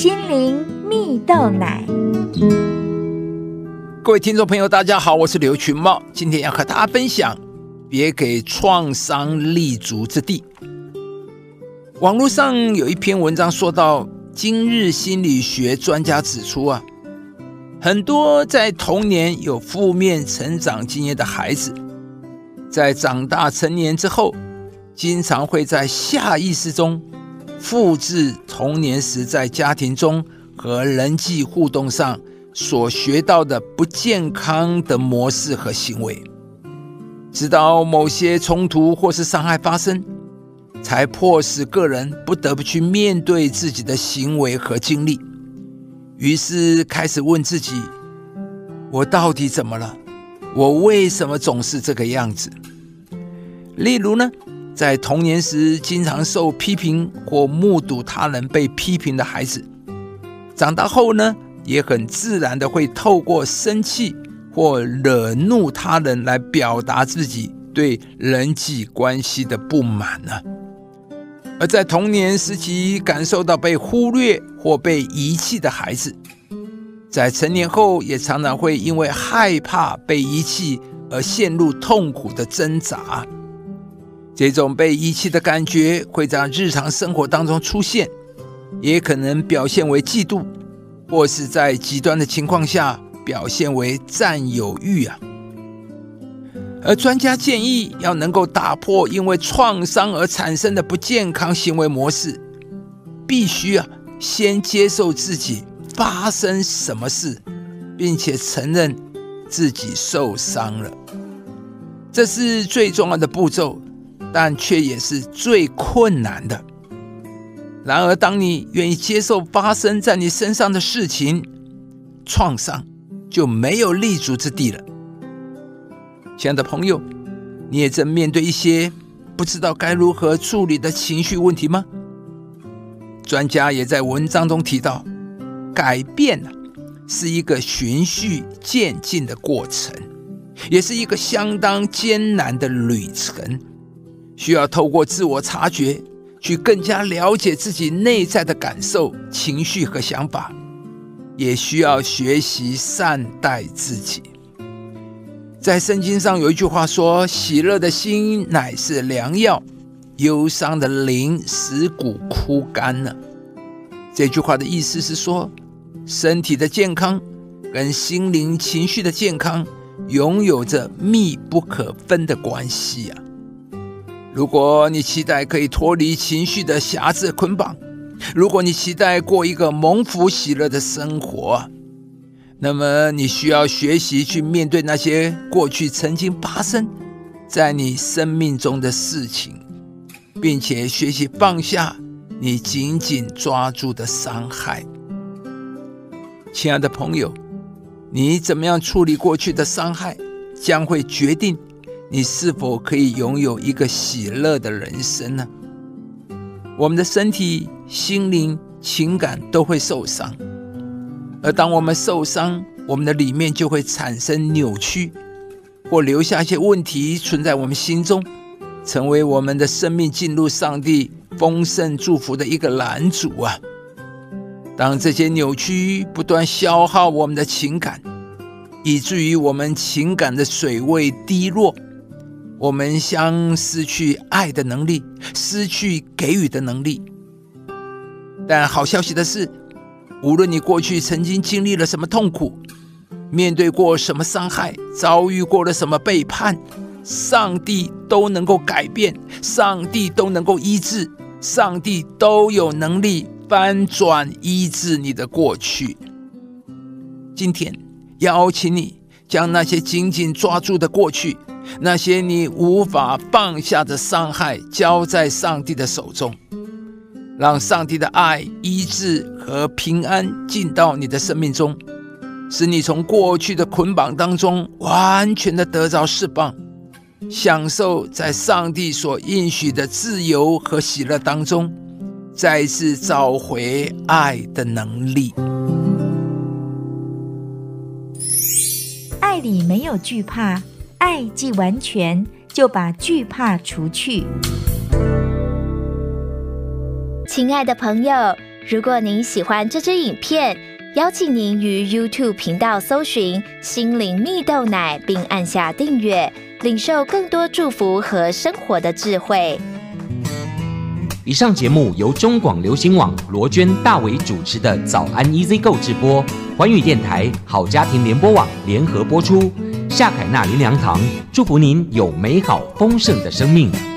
心灵蜜豆奶。各位听众朋友，大家好，我是刘群茂，今天要和大家分享：别给创伤立足之地。网络上有一篇文章说到，今日心理学专家指出啊，很多在童年有负面成长经验的孩子，在长大成年之后，经常会在下意识中复制童年时在家庭中和人际互动上所学到的不健康的模式和行为，直到某些冲突或是伤害发生。才迫使个人不得不去面对自己的行为和经历，于是开始问自己：我到底怎么了？我为什么总是这个样子？例如呢，在童年时经常受批评或目睹他人被批评的孩子，长大后呢，也很自然的会透过生气或惹怒他人来表达自己对人际关系的不满呢。而在童年时期感受到被忽略或被遗弃的孩子，在成年后也常常会因为害怕被遗弃而陷入痛苦的挣扎。这种被遗弃的感觉会在日常生活当中出现，也可能表现为嫉妒，或是在极端的情况下表现为占有欲啊。而专家建议，要能够打破因为创伤而产生的不健康行为模式，必须啊先接受自己发生什么事，并且承认自己受伤了。这是最重要的步骤，但却也是最困难的。然而，当你愿意接受发生在你身上的事情，创伤就没有立足之地了。亲爱的朋友，你也正面对一些不知道该如何处理的情绪问题吗？专家也在文章中提到，改变是一个循序渐进的过程，也是一个相当艰难的旅程，需要透过自我察觉，去更加了解自己内在的感受、情绪和想法，也需要学习善待自己。在圣经上有一句话说：“喜乐的心乃是良药，忧伤的灵使骨枯干了。”这句话的意思是说，身体的健康跟心灵情绪的健康拥有着密不可分的关系啊！如果你期待可以脱离情绪的辖制捆绑，如果你期待过一个蒙福喜乐的生活，那么，你需要学习去面对那些过去曾经发生在你生命中的事情，并且学习放下你紧紧抓住的伤害。亲爱的朋友，你怎么样处理过去的伤害，将会决定你是否可以拥有一个喜乐的人生呢？我们的身体、心灵、情感都会受伤。而当我们受伤，我们的里面就会产生扭曲，或留下一些问题存在我们心中，成为我们的生命进入上帝丰盛祝福的一个拦阻啊！当这些扭曲不断消耗我们的情感，以至于我们情感的水位低落，我们将失去爱的能力，失去给予的能力。但好消息的是。无论你过去曾经经历了什么痛苦，面对过什么伤害，遭遇过了什么背叛，上帝都能够改变，上帝都能够医治，上帝都有能力翻转医治你的过去。今天邀请你将那些紧紧抓住的过去，那些你无法放下的伤害，交在上帝的手中。让上帝的爱、医治和平安进到你的生命中，使你从过去的捆绑当中完全的得着释放，享受在上帝所应许的自由和喜乐当中，再次找回爱的能力。爱里没有惧怕，爱既完全，就把惧怕除去。亲爱的朋友，如果您喜欢这支影片，邀请您于 YouTube 频道搜寻“心灵蜜豆奶”，并按下订阅，领受更多祝福和生活的智慧。以上节目由中广流行网罗娟、大伟主持的《早安 EZ 购》直播，环宇电台、好家庭联播网联合播出。夏凯纳林良堂祝福您有美好丰盛的生命。